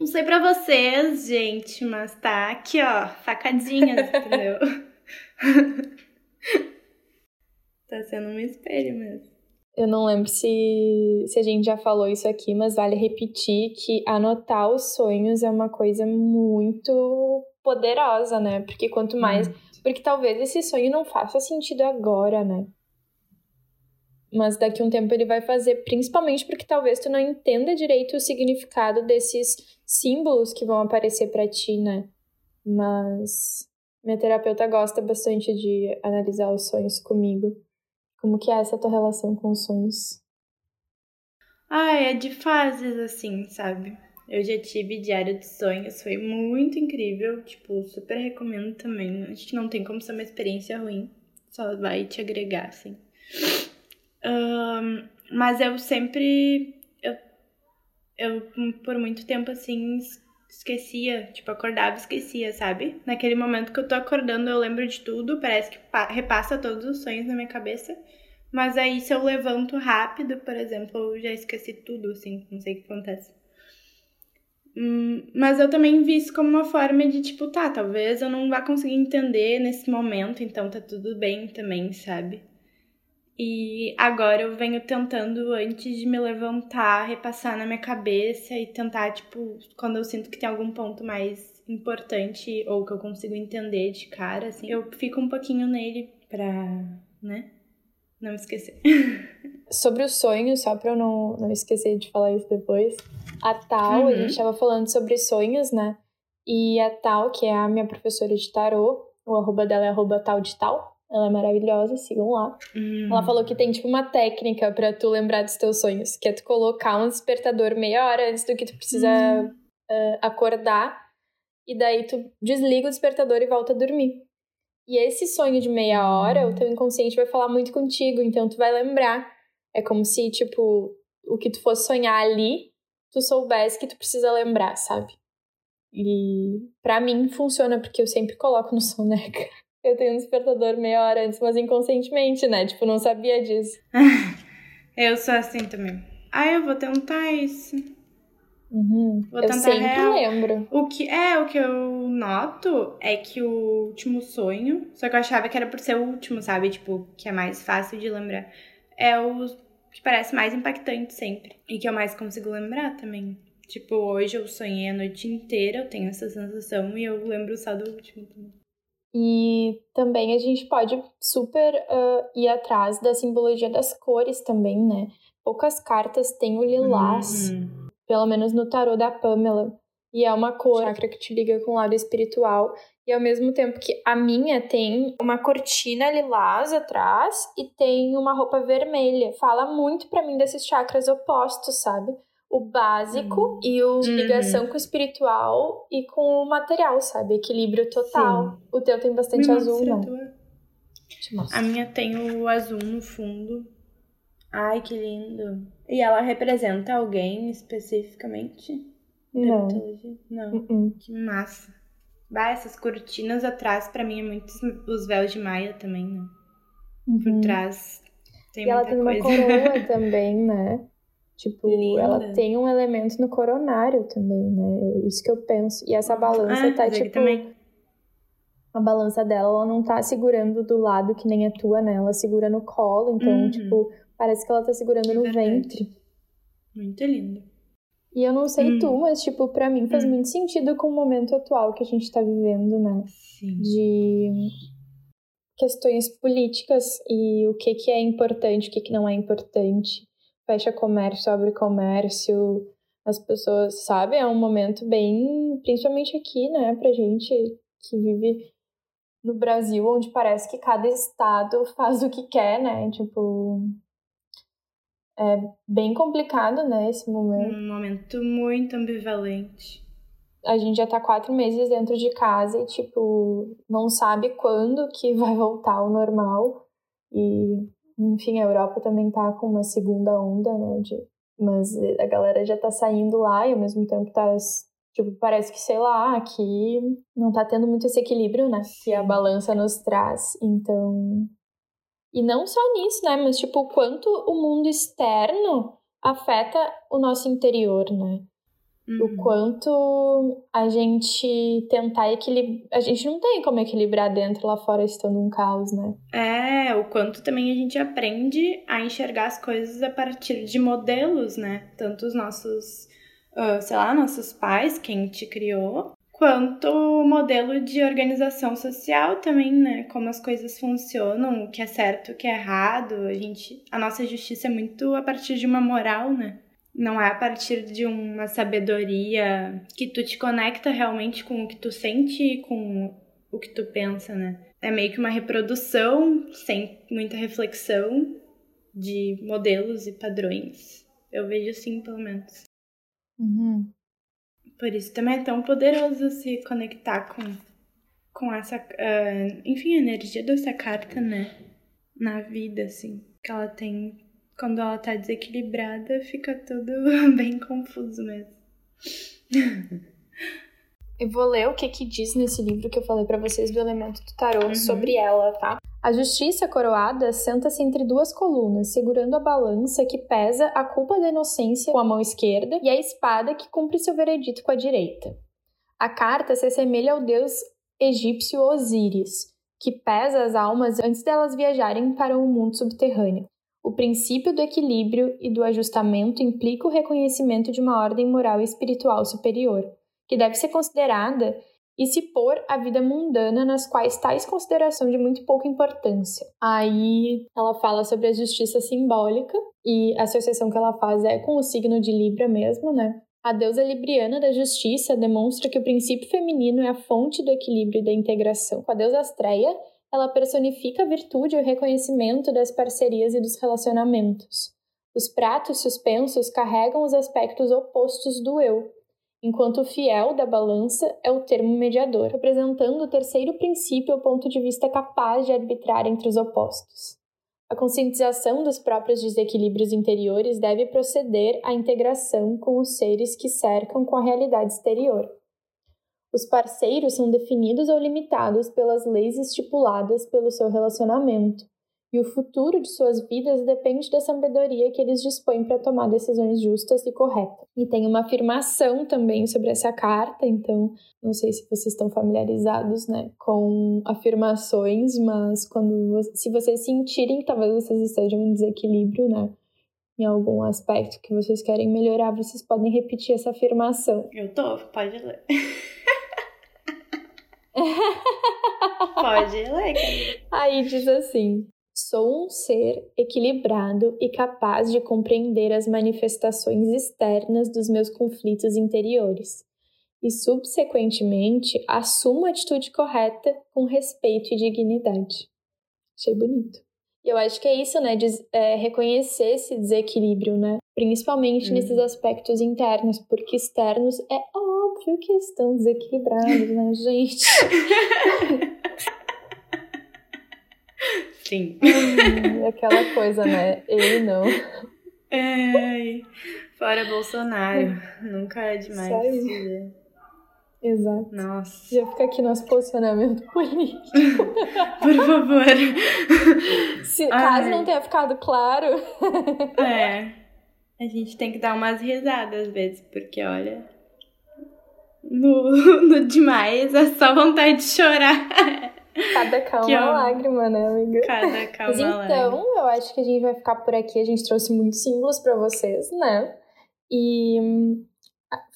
B: Não sei pra vocês, gente, mas tá aqui, ó, facadinhas, entendeu? tá sendo um espelho mesmo.
A: Eu não lembro se, se a gente já falou isso aqui, mas vale repetir que anotar os sonhos é uma coisa muito poderosa, né? Porque quanto mais. Porque talvez esse sonho não faça sentido agora, né? Mas daqui a um tempo ele vai fazer, principalmente porque talvez tu não entenda direito o significado desses símbolos que vão aparecer para ti, né? Mas minha terapeuta gosta bastante de analisar os sonhos comigo. Como que é essa tua relação com os sonhos?
B: Ah, é de fases assim, sabe? Eu já tive diário de sonhos, foi muito incrível, tipo, super recomendo também. Acho que não tem como ser uma experiência ruim, só vai te agregar, assim. Um, mas eu sempre. Eu, eu, por muito tempo, assim, esquecia. Tipo, acordava e esquecia, sabe? Naquele momento que eu tô acordando, eu lembro de tudo, parece que repassa todos os sonhos na minha cabeça. Mas aí, se eu levanto rápido, por exemplo, eu já esqueci tudo, assim, não sei o que acontece. Hum, mas eu também vi isso como uma forma de, tipo, tá, talvez eu não vá conseguir entender nesse momento, então tá tudo bem também, sabe? E agora eu venho tentando, antes de me levantar, repassar na minha cabeça e tentar, tipo, quando eu sinto que tem algum ponto mais importante ou que eu consigo entender de cara, assim, eu fico um pouquinho nele pra, né? Não esquecer.
A: Sobre os sonhos, só pra eu não, não esquecer de falar isso depois, a Tal, uhum. a gente tava falando sobre sonhos, né? E a Tal, que é a minha professora de tarô, o arroba dela é arroba tal de tal, ela é maravilhosa, sigam lá. Hum. Ela falou que tem tipo uma técnica para tu lembrar dos teus sonhos, que é tu colocar um despertador meia hora antes do que tu precisa hum. uh, acordar, e daí tu desliga o despertador e volta a dormir. E esse sonho de meia hora, o teu inconsciente vai falar muito contigo, então tu vai lembrar. É como se, tipo, o que tu fosse sonhar ali, tu soubesse que tu precisa lembrar, sabe? E para mim funciona porque eu sempre coloco no soneca. Eu tenho um despertador meia hora antes, mas inconscientemente, né? Tipo, não sabia disso.
B: eu sou assim também. Ah, eu vou tentar isso.
A: Uhum. Vou tentar eu sempre real. lembro.
B: O que é o que eu noto é que o último sonho, só que eu achava que era por ser o último, sabe? Tipo, que é mais fácil de lembrar. É o que parece mais impactante sempre e que eu mais consigo lembrar também. Tipo, hoje eu sonhei a noite inteira, eu tenho essa sensação e eu lembro só do último também.
A: E também a gente pode super uh, ir atrás da simbologia das cores também, né? Poucas cartas têm o lilás, uhum. pelo menos no tarô da Pamela. E é uma cor chakra que te liga com o lado espiritual. E ao mesmo tempo que a minha tem uma cortina lilás atrás e tem uma roupa vermelha. Fala muito para mim desses chakras opostos, sabe? O básico uhum. e o uhum. ligação com o espiritual e com o material, sabe? Equilíbrio total. Sim. O teu tem bastante Me azul, né?
B: A minha tem o azul no fundo. Ai, que lindo. E ela representa alguém especificamente?
A: Não.
B: Não.
A: Uh -uh.
B: Que massa. Bah, essas cortinas atrás, para mim, é muito os véus de Maia também, né?
A: Uhum.
B: Por trás tem
A: e ela
B: muita
A: tem uma coroa também, né? Tipo,
B: Linda.
A: ela tem um elemento no coronário também, né? Isso que eu penso. E essa balança
B: ah,
A: tá, tipo.
B: também.
A: A balança dela, ela não tá segurando do lado que nem a tua, né? Ela segura no colo, então,
B: Uhum.
A: tipo, parece que ela tá segurando no
B: Verdade.
A: ventre.
B: Muito lindo.
A: E eu não sei
B: Hum.
A: tu, mas, tipo, pra mim faz
B: Hum.
A: muito sentido com o momento atual que a gente tá vivendo, né?
B: Sim.
A: de questões políticas e o que, que é importante, o que, que não é importante. Fecha comércio, abre comércio, as pessoas, sabe? É um momento bem, principalmente aqui, né, pra gente que vive no Brasil, onde parece que cada estado faz o que quer, né? Tipo, é bem complicado, né, esse momento
B: Um momento muito ambivalente.
A: a gente já tá quatro meses dentro de casa e, tipo, não sabe quando que vai voltar ao normal. E, enfim, a Europa também tá com uma segunda onda, né? De, mas a galera já tá saindo lá e ao mesmo tempo tá. Tipo, parece que, sei lá, aqui não tá tendo muito esse equilíbrio, né? Que a balança nos traz. Então. E não só nisso, né? Mas, tipo, o quanto o mundo externo afeta o nosso interior, né?
B: Uhum.
A: o quanto a gente tentar equilibrar. A gente não tem como equilibrar dentro lá fora estando um caos, né?
B: É, o quanto também a gente aprende a enxergar as coisas a partir de modelos, né? Tanto os nossos, ah, sei lá, nossos pais, quem te criou, quanto o modelo de organização social também, né? Como as coisas funcionam, o que é certo, o que é errado. A gente, a nossa justiça é muito a partir de uma moral, né? Não é a partir de uma sabedoria que tu te conecta realmente com o que tu sente e com o que tu pensa, né? É meio que uma reprodução sem muita reflexão de modelos e padrões. Eu vejo assim, pelo menos.
A: Uhum.
B: Por isso também é tão poderoso se conectar com, com essa, ah, enfim, a energia dessa carta, né? Na vida, assim. Que ela tem. Quando ela tá desequilibrada, fica tudo bem confuso mesmo.
A: Eu vou ler o que que diz nesse livro que eu falei pra vocês do elemento do tarô
B: Uhum.
A: sobre ela, tá? A justiça coroada senta-se entre duas colunas, segurando a balança que pesa a culpa da inocência com a mão esquerda e a espada que cumpre seu veredito com a direita. A carta se assemelha ao deus egípcio Osíris, que pesa as almas antes delas viajarem para o mundo subterrâneo. O princípio do equilíbrio e do ajustamento implica o reconhecimento de uma ordem moral e espiritual superior, que deve ser considerada e se pôr à vida mundana nas quais tais consideração de muito pouca importância. Aí ela fala sobre a justiça simbólica e a associação que ela faz é com o signo de Libra mesmo, né? A deusa libriana da justiça demonstra que o princípio feminino é a fonte do equilíbrio e da integração. Com a deusa Astreia, ela personifica a virtude e o reconhecimento das parcerias e dos relacionamentos. Os pratos suspensos carregam os aspectos opostos do eu, enquanto o fiel da balança é o termo mediador, representando o terceiro princípio ou ponto de vista capaz de arbitrar entre os opostos. A conscientização dos próprios desequilíbrios interiores deve proceder à integração com os seres que cercam com a realidade exterior. Os parceiros são definidos ou limitados pelas leis estipuladas pelo seu relacionamento, e o futuro de suas vidas depende da sabedoria que eles dispõem para tomar decisões justas e corretas. E tem uma afirmação também sobre essa carta, então não sei se vocês estão familiarizados, né, com afirmações, mas quando se vocês sentirem que talvez vocês estejam em desequilíbrio, né, em algum aspecto que vocês querem melhorar, vocês podem repetir essa afirmação.
B: Eu tô, pode ler. pode ler.
A: Aí diz assim: Sou um ser equilibrado e capaz de compreender as manifestações externas dos meus conflitos interiores, e subsequentemente assumo a atitude correta com respeito e dignidade. Achei bonito. E eu acho que é isso, né? É, reconhecer esse desequilíbrio, né? Principalmente
B: Hum.
A: nesses aspectos internos, porque externos é óbvio que estão desequilibrados, né, gente?
B: Sim.
A: Hum, aquela coisa, né? Ele não.
B: Ai, fora Bolsonaro. Nunca é demais
A: Isso. Exato.
B: Nossa.
A: Já fica aqui nosso posicionamento político.
B: Por favor.
A: Se,
B: Ai.
A: caso não tenha ficado claro.
B: É. A gente tem que dar umas risadas às vezes, porque olha. No, no demais é só vontade de chorar.
A: Cada calma
B: Que
A: é uma lágrima, né, amiga?
B: Cada calma
A: Mas então, eu acho que a gente vai ficar por aqui. A gente trouxe muitos símbolos pra vocês, né? E hum,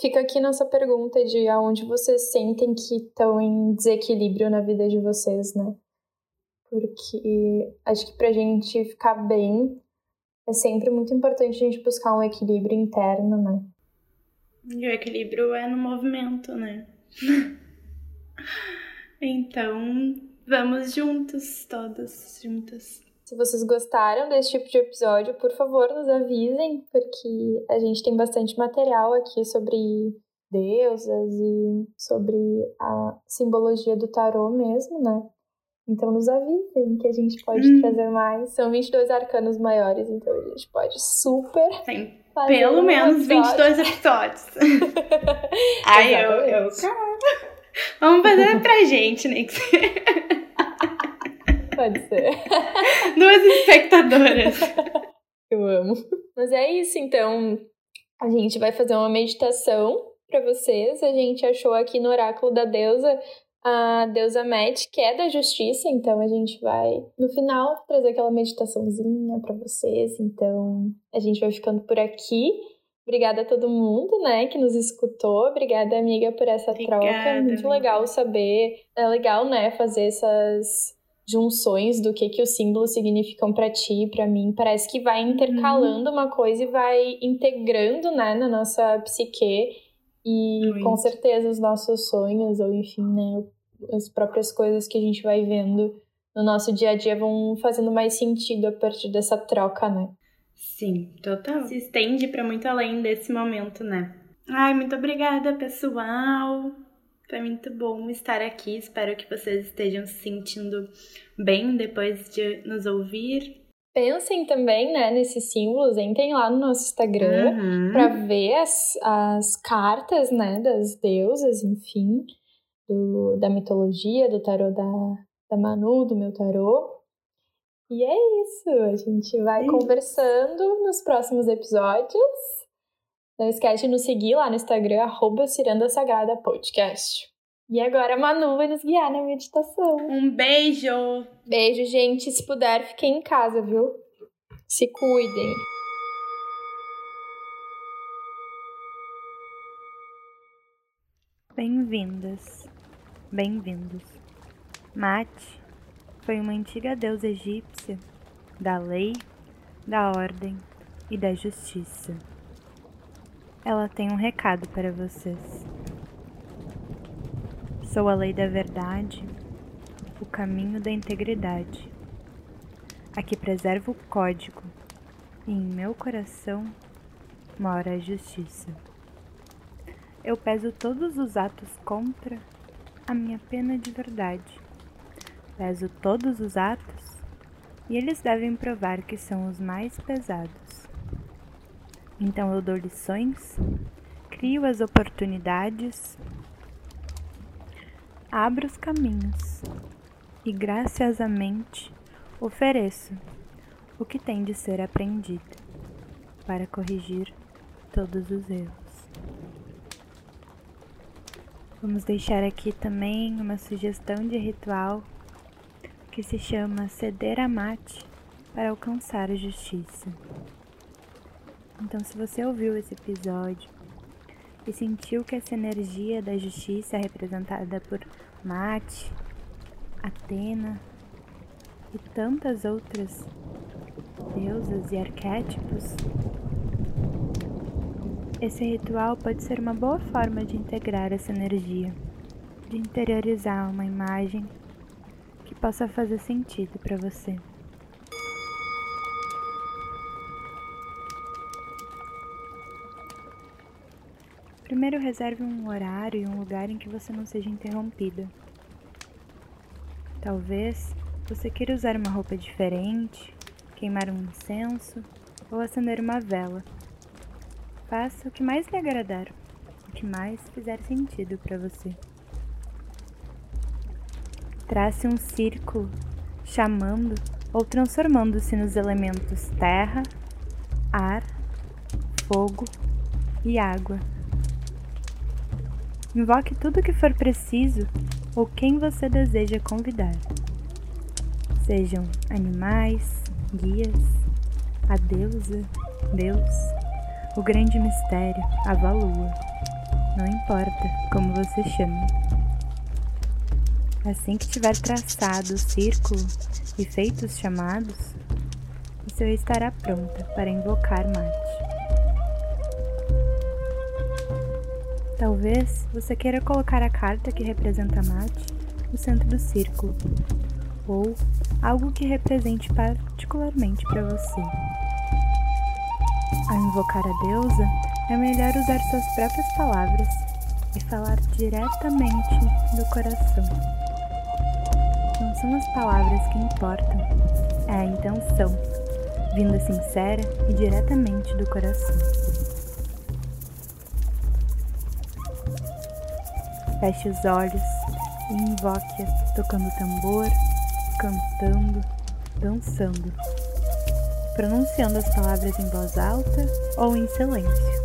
A: fica aqui nossa pergunta de aonde vocês sentem que estão em desequilíbrio na vida de vocês, né? Porque acho que pra gente ficar bem é sempre muito importante a gente buscar um equilíbrio interno, né?
B: E o equilíbrio é no movimento, né? então, vamos juntos, todas juntas.
A: Se vocês gostaram desse tipo de episódio, por favor, nos avisem, porque a gente tem bastante material aqui sobre deusas e sobre a simbologia do tarô mesmo, né? Então nos avisem que a gente pode
B: Hum.
A: trazer mais. São 22 arcanos maiores, então a gente pode super
B: Tem pelo
A: um
B: menos
A: episódio.
B: 22 episódios. Ai, eu, eu. Vamos fazer pra gente, né?
A: Pode ser.
B: Duas espectadoras.
A: Eu amo. Mas é isso, então. A gente vai fazer uma meditação para vocês. A gente achou aqui no oráculo da deusa a deusa Met, que é da justiça, então a gente vai no final trazer aquela meditaçãozinha para vocês. Então, a gente vai ficando por aqui. Obrigada a todo mundo, né, que nos escutou. Obrigada, amiga, por essa
B: Obrigada,
A: troca. É Muito legal saber. É legal, né, fazer essas junções do que que os símbolos significam para ti e para mim. Parece que vai intercalando uma coisa e vai integrando, né, na nossa psique e
B: Muito.
A: com certeza os nossos sonhos ou enfim, né, as próprias coisas que a gente vai vendo no nosso dia a dia vão fazendo mais sentido a partir dessa troca, né?
B: Sim, total. Se estende pra muito além desse momento, né? Ai, muito obrigada, pessoal. Foi muito bom estar aqui. Espero que vocês estejam se sentindo bem depois de nos ouvir.
A: Pensem também, né, nesses símbolos, entrem lá no nosso Instagram.
B: Uhum.
A: para ver as, as cartas, né, das deusas, enfim, do, da mitologia, do tarô da, da Manu, do meu tarô. E é isso, a gente vai
B: É
A: conversando nos próximos episódios. Não esquece de nos seguir lá no Instagram, arroba Ciranda Sagrada Podcast. E agora a Manu vai nos guiar na meditação.
B: Um beijo!
A: Beijo, gente. Se puder, fiquem em casa, viu? Se cuidem.
C: Bem-vindas, bem-vindos. Mate foi uma antiga deusa egípcia da lei, da ordem e da justiça. Ela tem um recado para vocês. Sou a lei da verdade, o caminho da integridade, a que o código, e em meu coração mora a justiça. Eu peso todos os atos contra a minha pena de verdade. Peso todos os atos e eles devem provar que são os mais pesados. Então eu dou lições, crio as oportunidades, abro os caminhos e graciosamente ofereço o que tem de ser aprendido para corrigir todos os erros. Vamos deixar aqui também uma sugestão de ritual que se chama ceder a mate para alcançar a justiça. Então, se você ouviu esse episódio e sentiu que essa energia da justiça é representada por Mate, Atena e tantas outras deusas e arquétipos, esse ritual pode ser uma boa forma de integrar essa energia, de interiorizar uma imagem que possa fazer sentido para você. Primeiro, reserve um horário e um lugar em que você não seja interrompida. Talvez
B: você queira usar uma roupa diferente, queimar um incenso ou acender uma vela. Faça o que mais lhe agradar, o que mais fizer sentido para você. Trace um círculo, chamando ou transformando-se nos elementos terra, ar, fogo e água. Invoque tudo o que for preciso ou quem você deseja convidar. Sejam animais, guias, a deusa, Deus, o grande mistério, a valua. Não importa como você chame. Assim que tiver traçado o círculo e feito os chamados, seu estará pronta para invocar Mate. Talvez você queira colocar a carta que representa Mate no centro do círculo, ou algo que represente particularmente para você. Ao invocar a deusa, é melhor usar suas próprias palavras e falar diretamente do coração. Não são as palavras que importam, é a intenção, vinda sincera e diretamente do coração. Feche os olhos e invoque-a tocando tambor, cantando, dançando, pronunciando as palavras em voz alta ou em silêncio.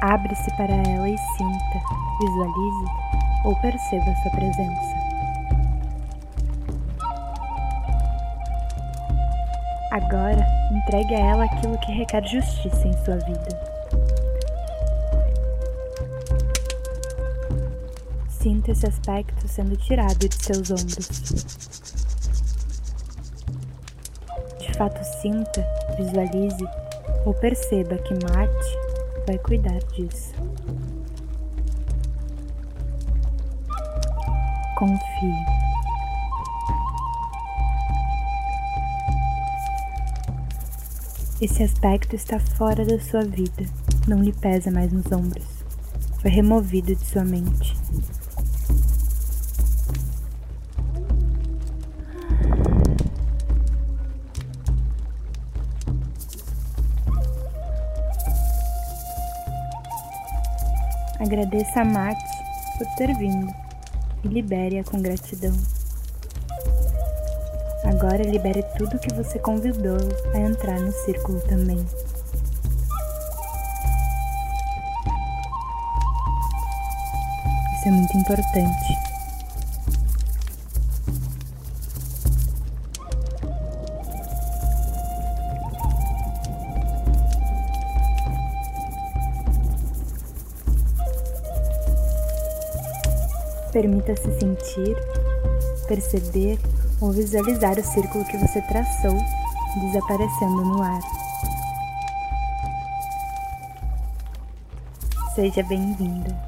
B: Abre-se para ela e sinta, visualize ou perceba sua presença. Agora, entregue a ela aquilo que requer justiça em sua vida. Sinta esse aspecto sendo tirado de seus ombros. Fato, sinta, visualize ou perceba que Marte vai cuidar disso. Confie. Esse aspecto está fora da sua vida, não lhe pesa mais nos ombros. Foi removido de sua mente. Agradeça a Mate por ter vindo e libere-a com gratidão. Agora libere tudo que você convidou a entrar no círculo também. Isso é muito importante. Permita-se sentir, perceber ou visualizar o círculo que você traçou desaparecendo no ar. Seja bem-vinda.